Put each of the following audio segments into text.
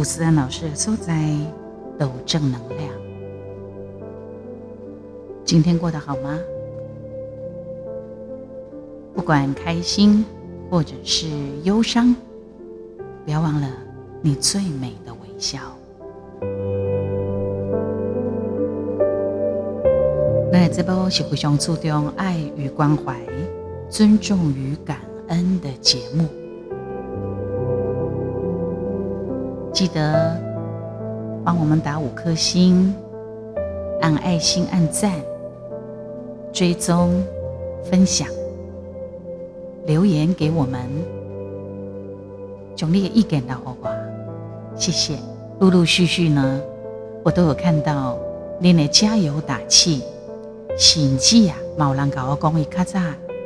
我是思恩老师。吴思恩老师的所在都正能量。今天过得好吗？不管开心或者是忧伤，不要忘了你最美的微笑。那这波是非常注重爱与关怀、尊重与感恩的节目。记得帮我们打五颗星，按爱心、按赞、追踪、分享、留言给我们，奖励一点的好吧？谢谢。陆陆续续呢，我都有看到你的加油打气，甚至啊，有人甲我讲，伊较早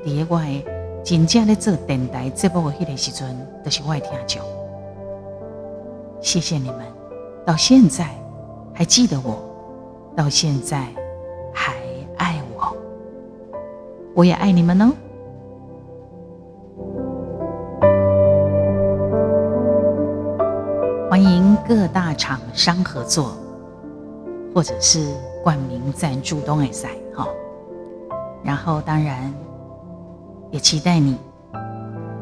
伫我的真正咧做电台节目的迄个时阵，都是我的听众。谢谢你们，到现在还记得我，到现在还爱我，我也爱你们哦。欢迎各大厂商合作，或者是冠名赞助都会赛哈。然后当然也期待你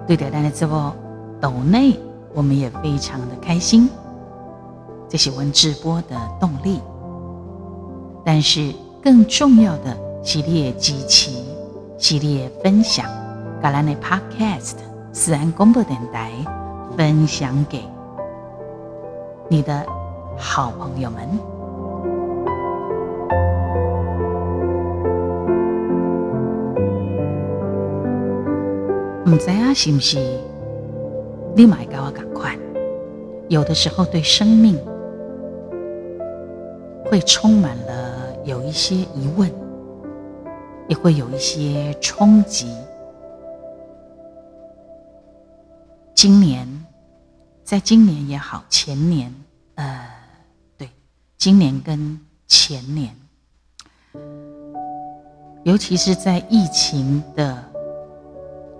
对待咱的这波抖内。我们也非常的开心，这是我们直播的动力。但是更重要的系列集齐、系列分享，橄榄的 Podcast 自然公布电台分享给你的好朋友们。唔知啊，是不是？立马给我赶快！有的时候对生命会充满了有一些疑问，也会有一些冲击。今年，在今年也好，前年，呃，对，今年跟前年，尤其是在疫情的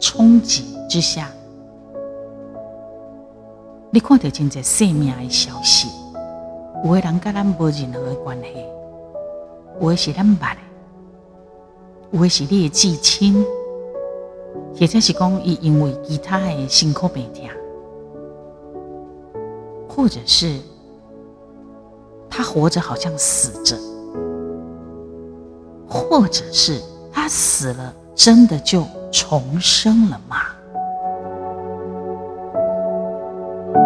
冲击之下。你看到真侪生命的消息，有的人跟咱无任何的关系，有的是咱捌的，有的是你的至亲，或者是讲伊因为其他的辛苦病痛，或者是他活着好像死着，或者是他死了，真的就重生了吗？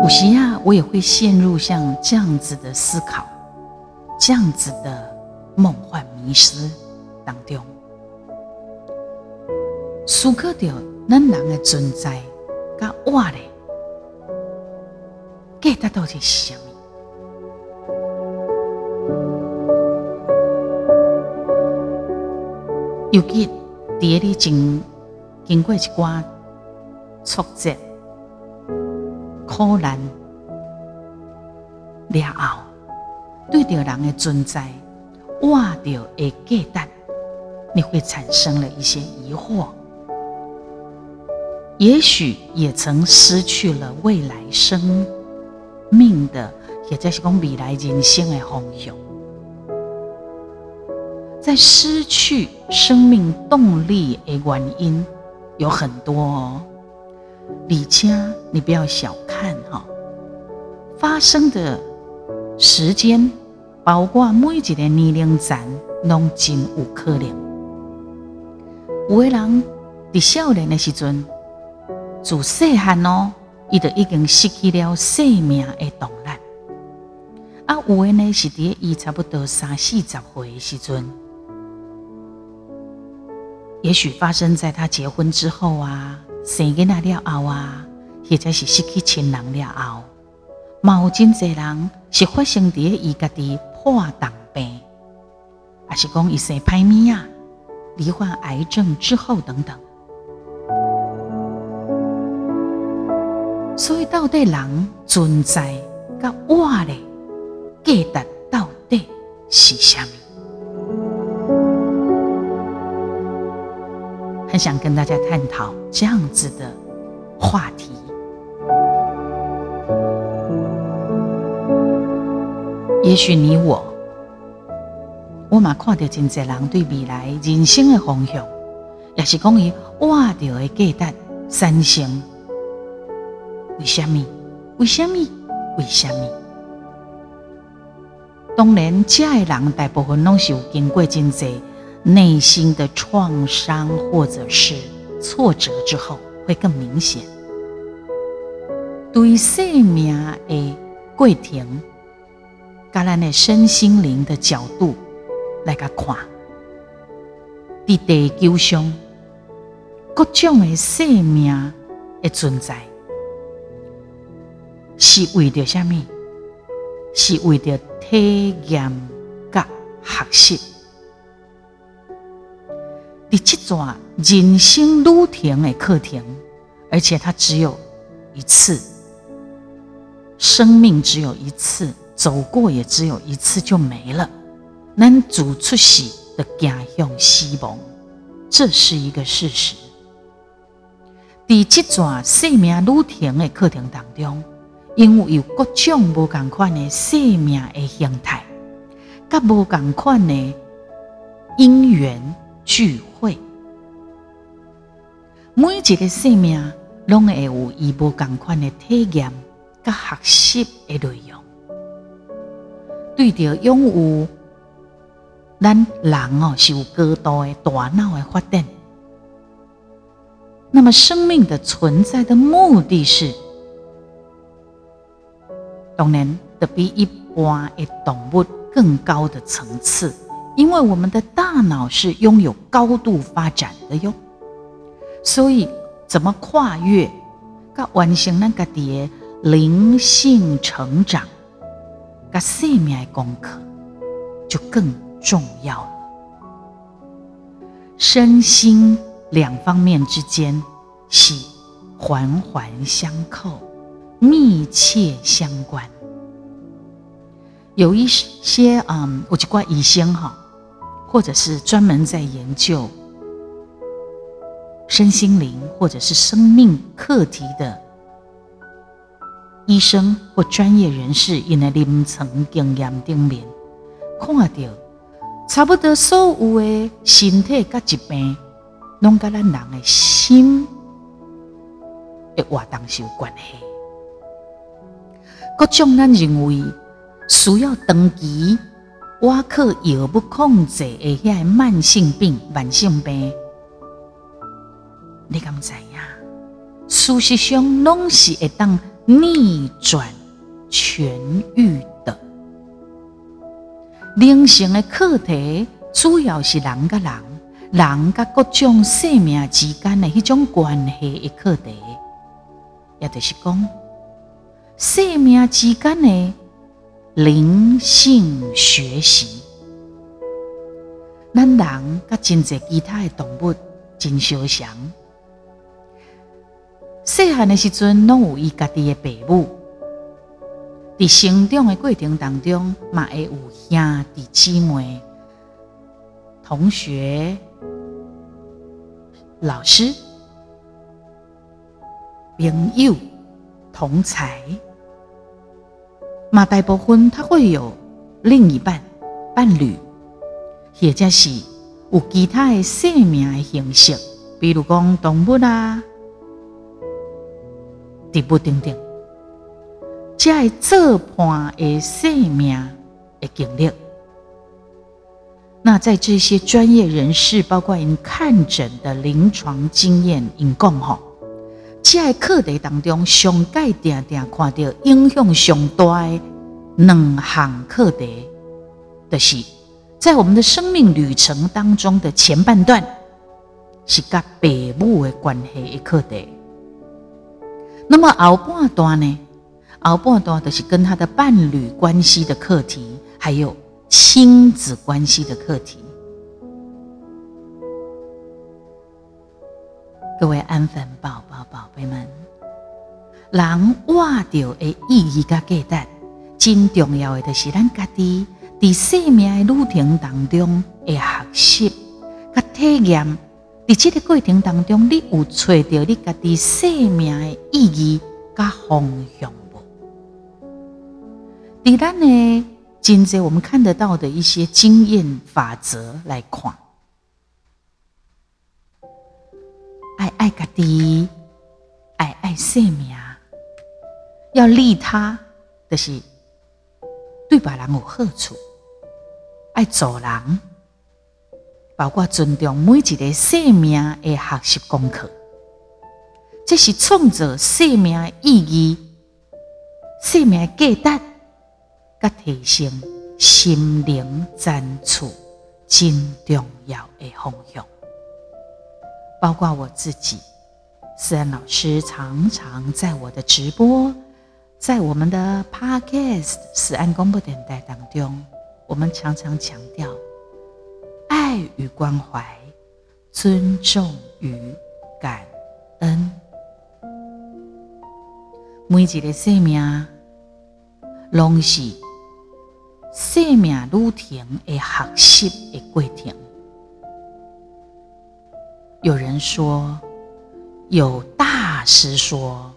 有时啊，我也会陷入像这样子的思考，这样子的梦幻迷失当中。思考到咱人的存在，甲我嘞，价值到底是什么？尤其伫咧经经过一寡挫折。苦难然后，对着人的存在，我着会价值，你会产生了一些疑惑，也许也曾失去了未来生命的，也就是讲未来人生的方向。在失去生命动力的原因有很多哦。李佳，你不要小看哈，发生的时间，包括每一个年龄层，拢真有可能。有的人伫少年的时阵，自细汉哦，伊就已经失去了生命的动力。啊，有的呢是伫伊差不多三四十岁的时阵，也许发生在他结婚之后啊。生囡仔了后啊，或者是失去亲人了后，嘛有真侪人是发生伫伊家己破重病，也是讲伊生歹命啊，罹患癌症之后等等。所以到底人存在甲活咧价值到底是啥物？想跟大家探讨这样子的话题。也许你我，我嘛看到真济人对未来人生的方向，也是关于活着的期待、三行。为什么？为什么？为什么？当然，这的人大部分拢是有经过真济。内心的创伤或者是挫折之后，会更明显。对生命的过程，甲咱的身心灵的角度来甲看，伫地球上各种的生命的存在，是为着什么？是为着体验甲学习。伫这段人生路程的课程，而且它只有一次。生命只有一次，走过也只有一次就没了。能主出喜的家乡希望，这是一个事实。在这段生命路程的课程当中，因为有各种无共款的生命的形态，甲无共款的因缘聚会，每一个生命拢会有伊无共款的体验。个学习的内容，对着拥有咱人哦是有高度的大脑的发展。那么，生命的存在的目的是，当然得比一般的动物更高的层次，因为我们的大脑是拥有高度发展的哟。所以，怎么跨越，个完成那个的。灵性成长，跟生命的功课就更重要了。身心两方面之间是环环相扣、密切相关。有一些嗯，我就怪医生哈，或者是专门在研究身心灵或者是生命课题的。医生或专业人士因的临床经验顶面，看到差不多所有的身体甲疾病，拢甲咱人的心的活动是有关系。各种咱认为需要长期我靠药物控制的遐慢性病、慢性病，你敢知影？事实上，拢是会当。逆转痊愈的灵性的课题，主要是人甲人、人甲各种生命之间的迄种关系的课题，也就是讲，生命之间的灵性学习。咱人甲真济其他的动物真相像。细汉的时阵，拢有伊家己的父母，伫成长的过程当中，嘛会有兄弟姊妹、同学、老师、朋友、同才，嘛大部分他会有另一半、伴侣，或者是有其他的生命的形式，比如讲动物啊。地不定定，这这盘的生命的经历，那在这些专业人士，包括因看诊的临床经验，因讲吼，这课题当中，上界定定看到影响上大的两项课题，就是在我们的生命旅程当中的前半段，是甲父母的关系的课题。那么后半段呢？后半段就是跟他的伴侣关系的课题，还有亲子关系的课题。各位安粉宝宝、宝贝们，人活着的意义甲价值，真重要的就是咱家己在生命的路程当中的学习、甲体验。在这个过程当中，你有找到你家己生命的意义甲方向无？在咱的今在我们看得到的一些经验法则来看，爱家己，爱爱生命，要利他，就是对别人有好处，爱做人，包括尊重每一个生命的学习功课，这是创造生命意义、生命价值。甲提升心灵赞处真重要的方向，包括我自己，思安老师常常在我的直播，在我们的 Podcast 思安公布电台当中，我们常常强调爱与关怀、尊重与感恩，每一个生命拢是。生命路程的学习的过程，有人说，有大师说，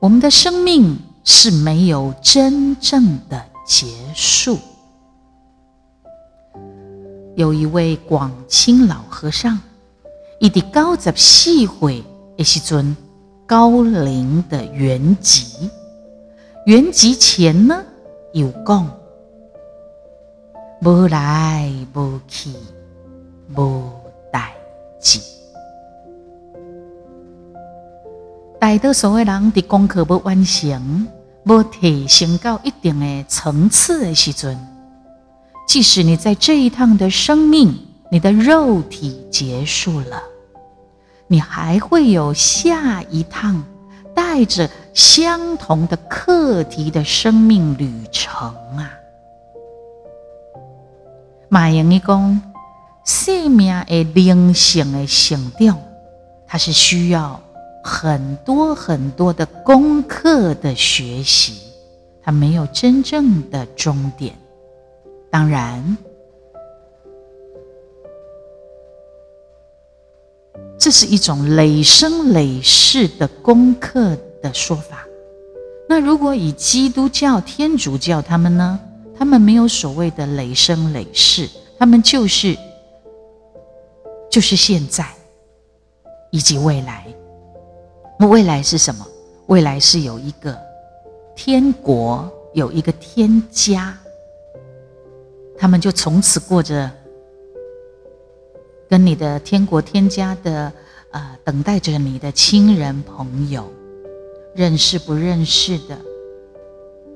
我们的生命是没有真正的结束。有一位广清老和尚，伊伫九十四岁的时阵，高龄的圆寂，圆寂前呢？有讲，无来无去，无志。大多数的人的功课不完成，无提升到一定的层次的时阵，即使你在这一趟的生命，你的肉体结束了，你还会有下一趟。带着相同的课题的生命旅程啊！马英一公，生命的灵性的成长，它是需要很多很多的功课的学习，它没有真正的终点。当然。这是一种累生累世的功课的说法。那如果以基督教、天主教他们呢？他们没有所谓的累生累世，他们就是就是现在以及未来。那未来是什么？未来是有一个天国，有一个天家，他们就从此过着。跟你的天国天家的，呃，等待着你的亲人朋友，认识不认识的，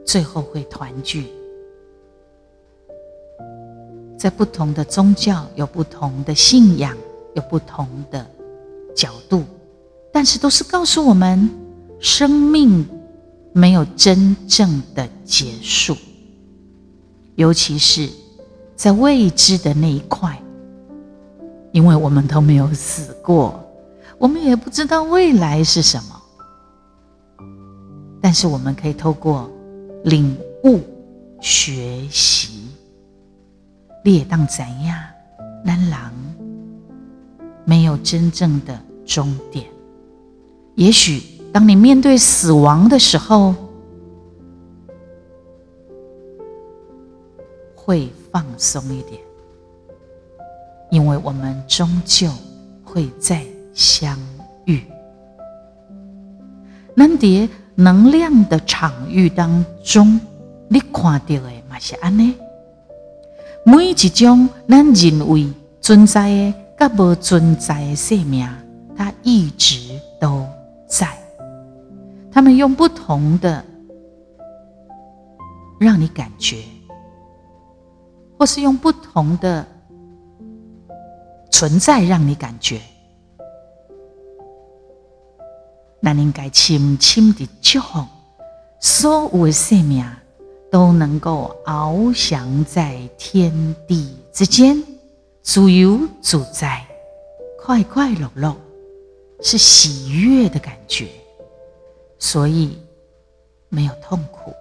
最后会团聚。在不同的宗教有不同的信仰，有不同的角度，但是都是告诉我们，生命没有真正的结束，尤其是在未知的那一块。因为我们都没有死过，我们也不知道未来是什么。但是我们可以透过领悟、学习，列当怎样？难狼没有真正的终点。也许当你面对死亡的时候，会放松一点。因为我们终究会再相遇。咱在能量的场域当中，你看到的嘛是安尼。每一种咱认为存在的、甲无存在的生命，它一直都在。他们用不同的让你感觉，或是用不同的。存在让你感觉，那应该轻轻的祝福，所有的生命都能够翱翔在天地之间，自由自在，快快乐乐，是喜悦的感觉，所以没有痛苦，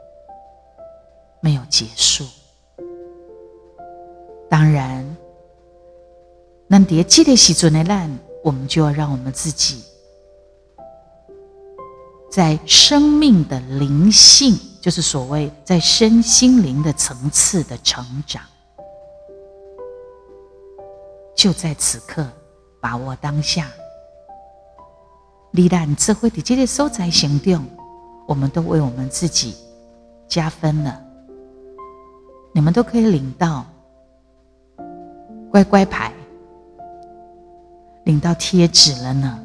没有结束。当然。那迭记得时阵的烂，我们就要让我们自己在生命的灵性就是所谓在身心灵的层次的成长，就在此刻，把握当下。你然智慧的这些收在行动，我们都为我们自己加分了。你们都可以领到乖乖牌，领到贴纸了呢。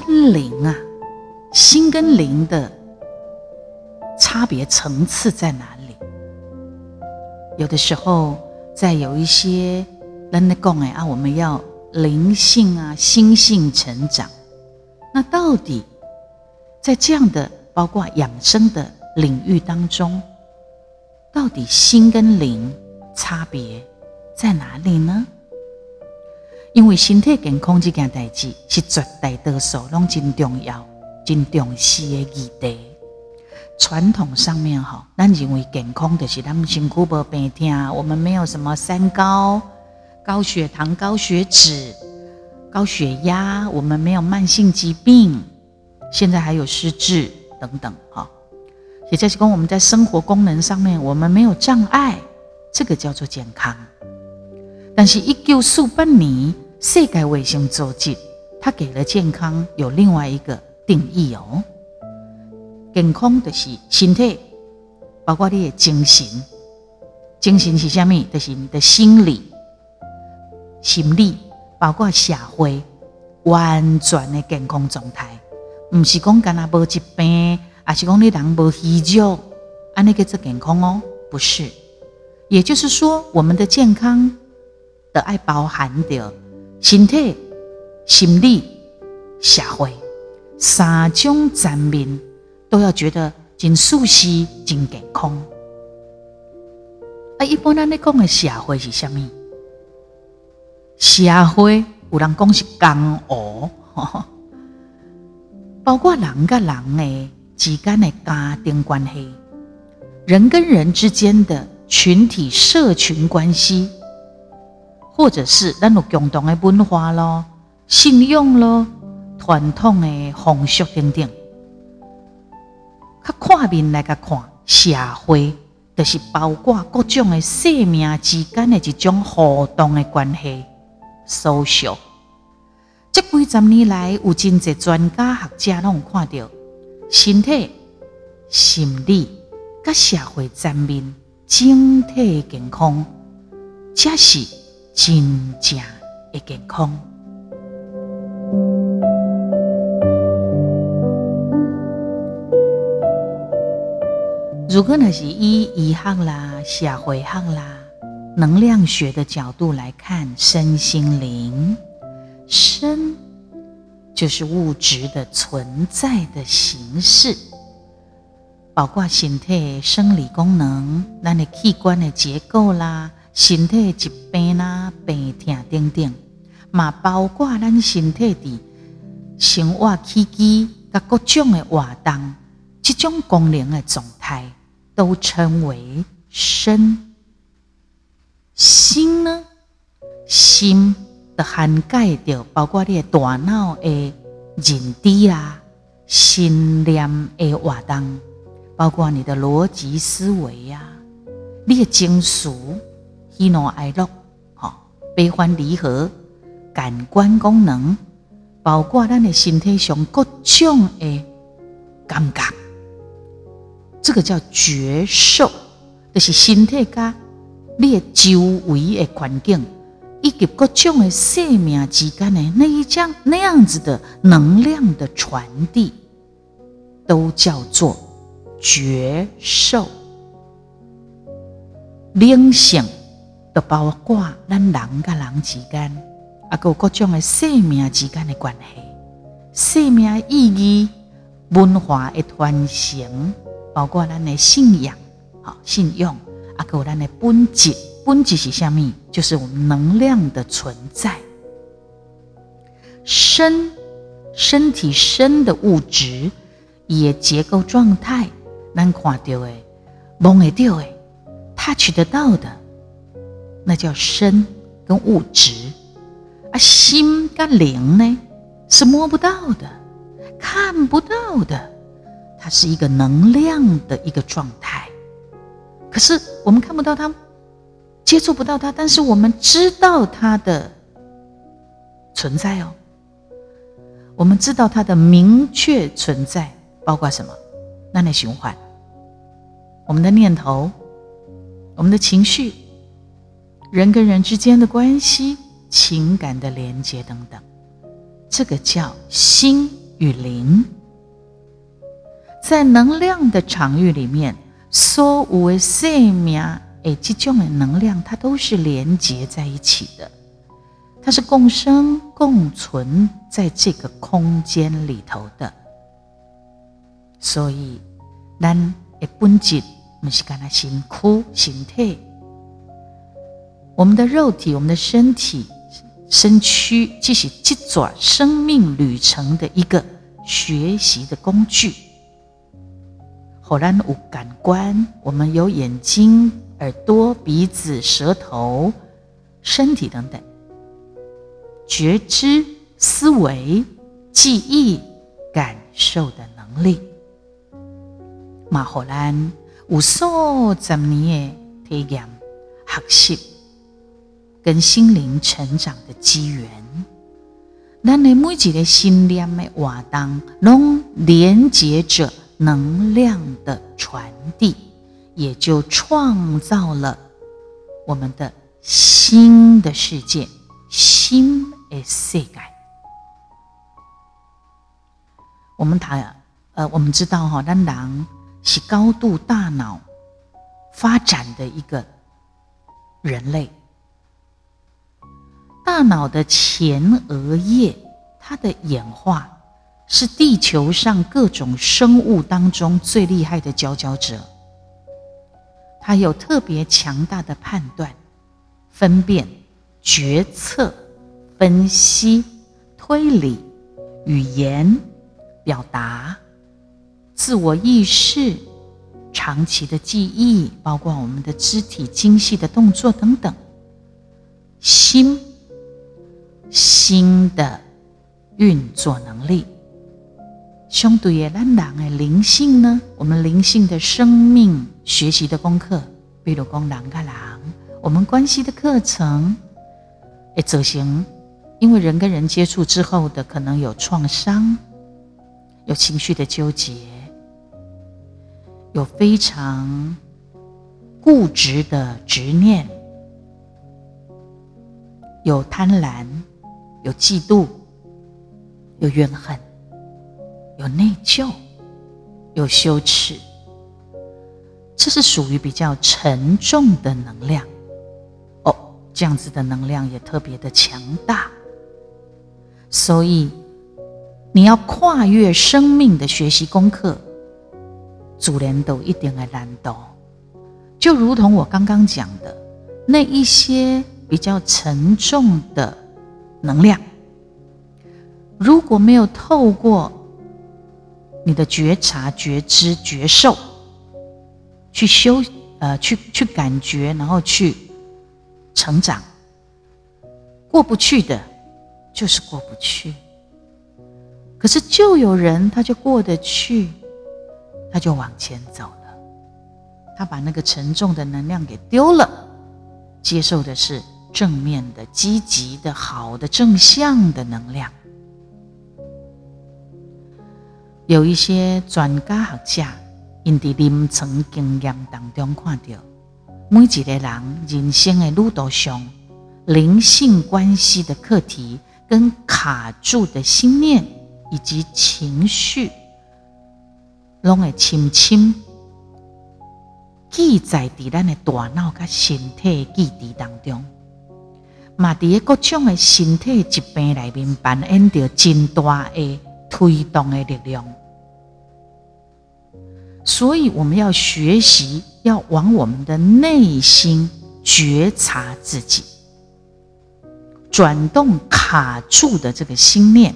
跟灵啊，心跟灵的差别层次在哪里？有的时候，在有一些人的讲哎啊，我们要灵性啊、心性成长。那到底在这样的包括养生的领域当中，到底心跟灵差别在哪里呢？因为身体健康这件代志是绝大多数拢真重要、真重视的议题。传统上面哈，咱认为健康就是咱身躯无病痛，我们没有什么三高、高血糖、高血脂、高血压，我们没有慢性疾病，现在还有失智等等哈。也就是说，我们在生活功能上面我们没有障碍，这个叫做健康。但是，一九四八年。世界卫生组织，它给了健康有另外一个定义哦。健康就是身体，包括你的精神。精神是啥物？就是你的心理、心理，包括社会完全的健康状态。毋是讲干那无疾病，而是讲你人无虚弱，安尼叫做健康哦？不是。也就是说，我们的健康的爱包含的。身体、心理、社会三种层面都要觉得真舒适、真健康。啊，一般咱咧讲的社会是啥物？社会有人讲是江湖，包括人甲人诶之间的家庭关系，人跟人之间的群体社群关系。或者是咱有共同的文化咯、信用咯、传统的风俗等等，较看面来个看社会，就是包括各种的生命之间的一种互动的关系。social，这几十年来，有真侪专家学者拢有看到，身体、心理、甲社会层面整体健康，这是。真正的健康。如果那是以医学啦、社会学啦、能量学的角度来看身心灵，身就是物质的存在的形式，包括身体生理功能、那你器官的结构啦。身体疾病啦、病痛等等，嘛包括咱身体的生活起居甲各种的活动，这种功能的状态，都称为身。心呢，心的涵盖着包括你的大脑的认知啦、心念的活动，包括你的逻辑思维呀、你的情绪。喜怒哀乐，哈，悲欢离合，感官功能，包括咱的身体上各种的感觉，这个叫觉受，就是身体加你周围的环境，以及各种的生命之间的那一样那样子的能量的传递，都叫做觉受，灵性。包括咱人甲人之间，啊，有各种的生命之间的关系，生命意义、文化的传承，包括咱的信仰、好信用，啊，有咱的本质，本质是虾米？就是我们能量的存在。身身体身的物质，也结构状态，咱看到的、摸得到的、touch 得到的，那叫身跟物质。啊，心跟灵呢，是摸不到的、看不到的，它是一个能量的一个状态。可是我们看不到它，接触不到它，但是我们知道它的存在哦。我们知道它的明确存在，包括什么？那内循环，我们的念头，我们的情绪，人跟人之间的关系。情感的连接等等，这个叫心与灵。在能量的场域里面，所有的生命诶，这种的能量，它都是连接在一起的，它是共生共存在这个空间里头的。所以，咱的本质不是干那辛苦身体，我们的肉体，我们的身体。身躯即是这段生命旅程的一个学习的工具。火然五感官，我们有眼睛、耳朵、鼻子、舌头、身体等等，觉知、思维、记忆、感受的能力。马火兰五数十年的体验学习。跟心灵成长的机缘，咱的每一个心念的活动，拢连接着能量的传递，也就创造了我们的新的世界，新的世界。我们谈，呃，我们知道哈，咱人是高度大脑发展的一个人类。大脑的前额叶，它的演化是地球上各种生物当中最厉害的佼佼者。它有特别强大的判断、分辨、决策、分析、推理、语言、表达、自我意识、长期的记忆，包括我们的肢体精细的动作等等，心。新的运作能力，相对的，咱人的灵性呢？我们灵性的生命学习的功课，比如讲人跟人，我们关系的课程，诶，走行，因为人跟人接触之后的可能有创伤，有情绪的纠结，有非常固执的执念，有贪婪。有嫉妒，有怨恨，有内疚，有羞耻，这是属于比较沉重的能量。哦，这样子的能量也特别的强大。所以，你要跨越生命的学习功课，主人都一定的难度。就如同我刚刚讲的，那一些比较沉重的。能量，如果没有透过你的觉察、觉知、觉受，去修呃，去去感觉，然后去成长，过不去的，就是过不去。可是就有人，他就过得去，他就往前走了，他把那个沉重的能量给丢了，接受的是。正面的、积极的、好的、正向的能量，有一些专家学者，因伫临床经验当中看到，每一个人人生的路途上，灵性关系的课题，跟卡住的心念以及情绪，拢会深深记载伫咱的大脑甲身体记忆当中。嘛，伫各种的身体疾病里面扮演着真大的推动的力量，所以我们要学习，要往我们的内心觉察自己，转动卡住的这个心念，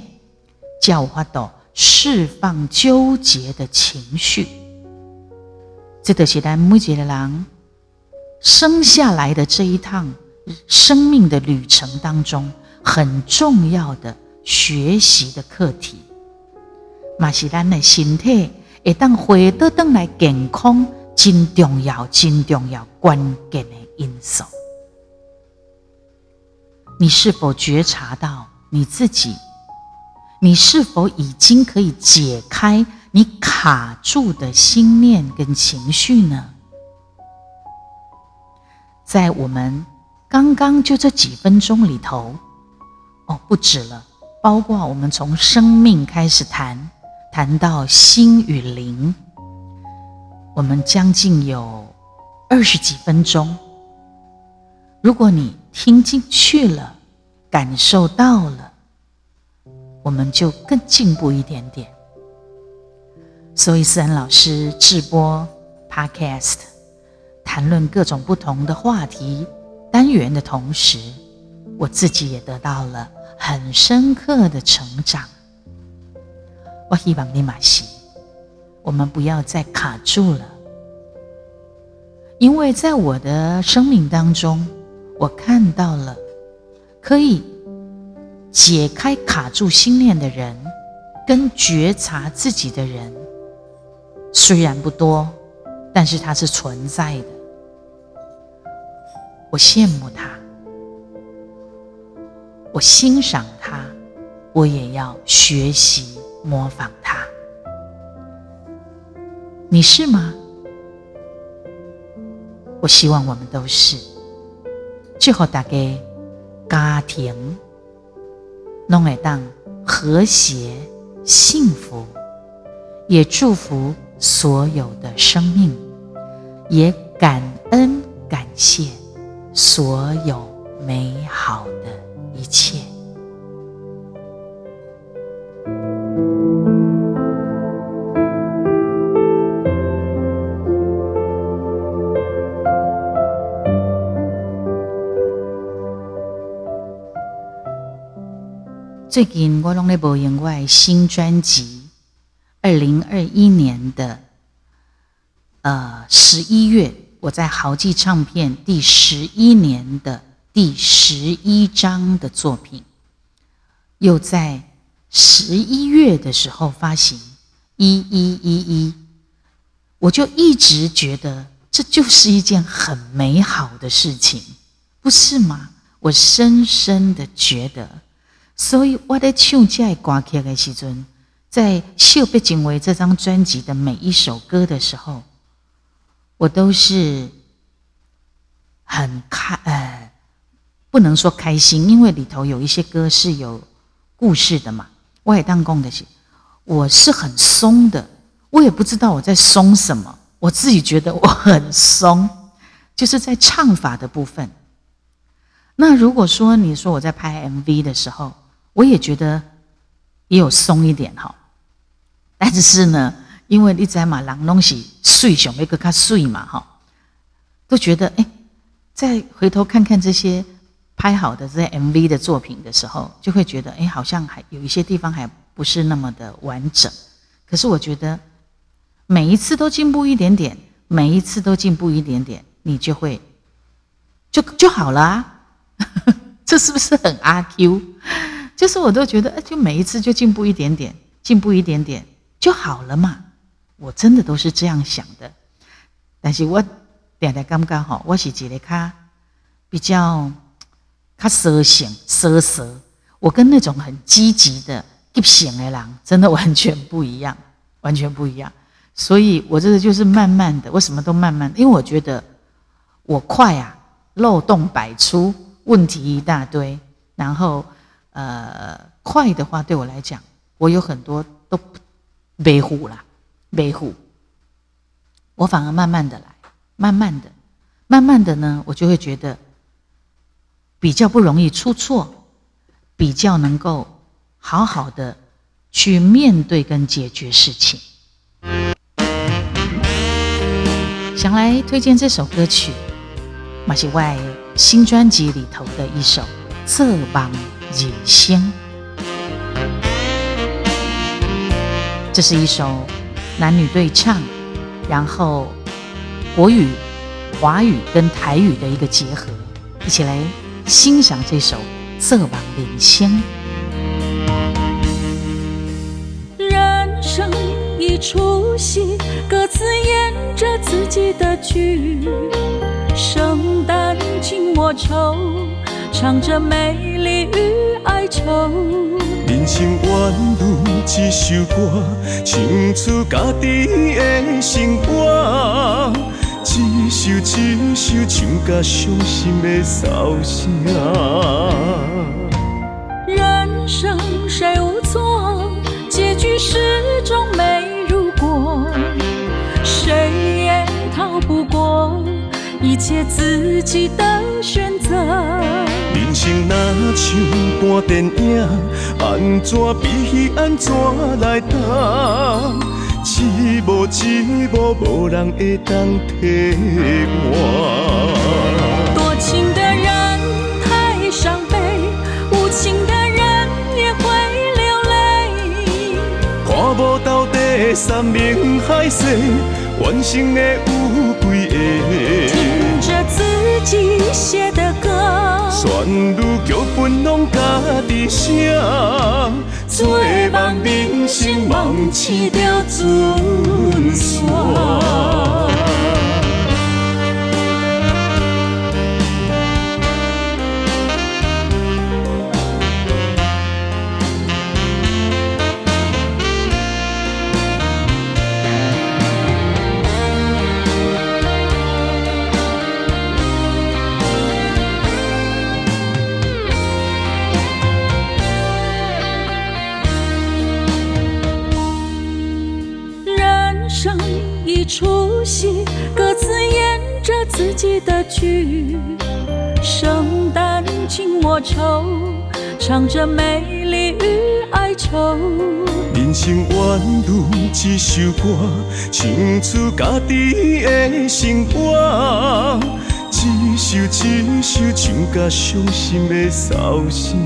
叫我都释放纠结的情绪。这个是咱每一个人生下来的这一趟生命的旅程当中很重要的学习的课题，嘛是咱的身体会当回得当来健康，真重要、真重要、关键的因素。你是否觉察到你自己？你是否已经可以解开你卡住的心念跟情绪呢？在我们刚刚就这几分钟里头，哦，不止了，包括我们从生命开始谈，谈到心与灵，我们将近有二十几分钟。如果你听进去了，感受到了，我们就更进步一点点。所以思安老师直播 Podcast，谈论各种不同的话题单元的同时，我自己也得到了很深刻的成长。我希望你马西，我们不要再卡住了，因为在我的生命当中。我看到了可以解开卡住心念的人，跟觉察自己的人，虽然不多，但是它是存在的。我羡慕他，我欣赏他，我也要学习模仿他。你是吗？我希望我们都是。祝福大家家庭弄会当和谐幸福，也祝福所有的生命，也感恩感谢所有美好的一切。最近我拢在播音外新专辑，二零二一年的呃十一月，我在豪记唱片第十一年的第十一张的作品，又在十一月的时候发行一一一一，我就一直觉得这就是一件很美好的事情，不是吗？我深深的觉得。所以我在唱这歌曲的时阵，在《秀别警卫》这张专辑的每一首歌的时候，我都是很开，呃，不能说开心，因为里头有一些歌是有故事的嘛。我也当工的是，我是很松的，我也不知道我在松什么，我自己觉得我很松，就是在唱法的部分。那如果说你说我在拍 MV 的时候，我也觉得也有松一点哈，但是呢，因为你在嘛，人东西碎想要个较碎嘛哈，都觉得哎，再回头看看这些拍好的这些 MV 的作品的时候，就会觉得哎，好像还有一些地方还不是那么的完整。可是我觉得每一次都进步一点点，每一次都进步一点点，你就会就就好了啊，这是不是很阿 Q？就是我都觉得，哎，就每一次就进步一点点，进步一点点就好了嘛。我真的都是这样想的。但是我点点刚刚好，我是一个他比较他蛇性蛇蛇，我跟那种很积极的急性的人真的完全不一样，完全不一样。所以我这个就是慢慢的，我什么都慢慢，因为我觉得我快啊，漏洞百出，问题一大堆，然后。呃，快的话对我来讲，我有很多都维护了，维护。我反而慢慢的来，慢慢的，慢慢的呢，我就会觉得比较不容易出错，比较能够好好的去面对跟解决事情。想来推荐这首歌曲，马西外新专辑里头的一首。侧榜野仙。这是一首男女对唱，然后国语、华语跟台语的一个结合，一起来欣赏这首《侧榜领先》。人生一出戏，各自演着自己的剧，生旦净末丑，唱着美丽与哀愁。人生宛如一首歌，唱出家己的生活。一首一首唱甲伤心的骚声。人生谁无错？结局始终没如果，谁也逃不过一切自己的选择。人生若像半电影，安怎比戏安怎来担？一幕一幕，无人会当替换。多情的人太伤悲，无情的人也会流泪。看无到底山明海誓，完成的有几个？听着自己写。旋律剧本拢家己写，做梦人生梦醒着准线。己的剧，生旦净末丑，唱着美丽与哀愁。人生宛如一首歌，唱出家己的生活。一首一首唱甲伤心的骚声。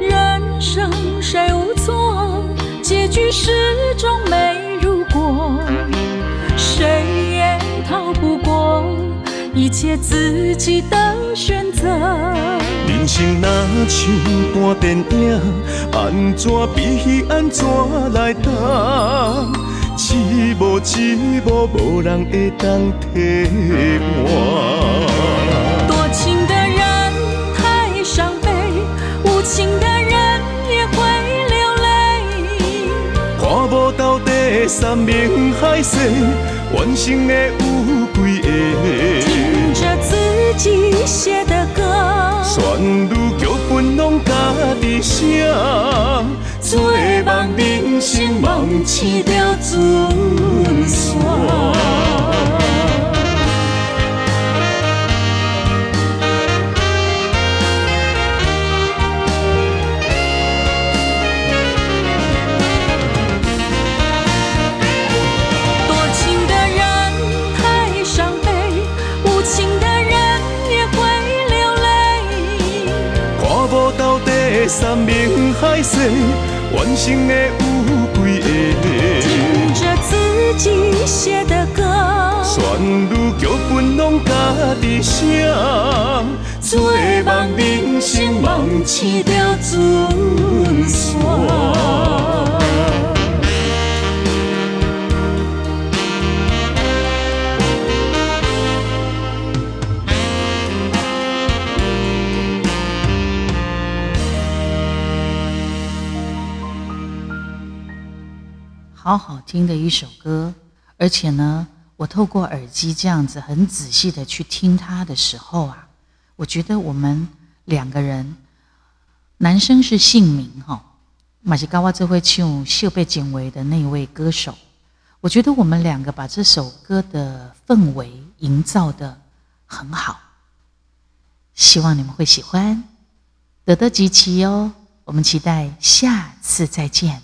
人生谁无错？结局始终没。谁切自己的选择。人生若像看电影，安怎比戏安怎来担？一幕一幕，无人会当替换。多情的人太伤悲，无情的人也会流泪。看无到底山明海誓。完成的有几个？己写的歌，旋律剧本拢家己写，做梦人生梦醒着准线。山明海誓，完成的有几个？听着自己写的歌，旋律剧本拢家己写，做梦人生梦醒着准线。好好听的一首歌，而且呢，我透过耳机这样子很仔细的去听它的时候啊，我觉得我们两个人，男生是姓名哈，马西高瓦这会唱秀被剪为的那位歌手，我觉得我们两个把这首歌的氛围营造的很好，希望你们会喜欢，得得吉奇哦，我们期待下次再见。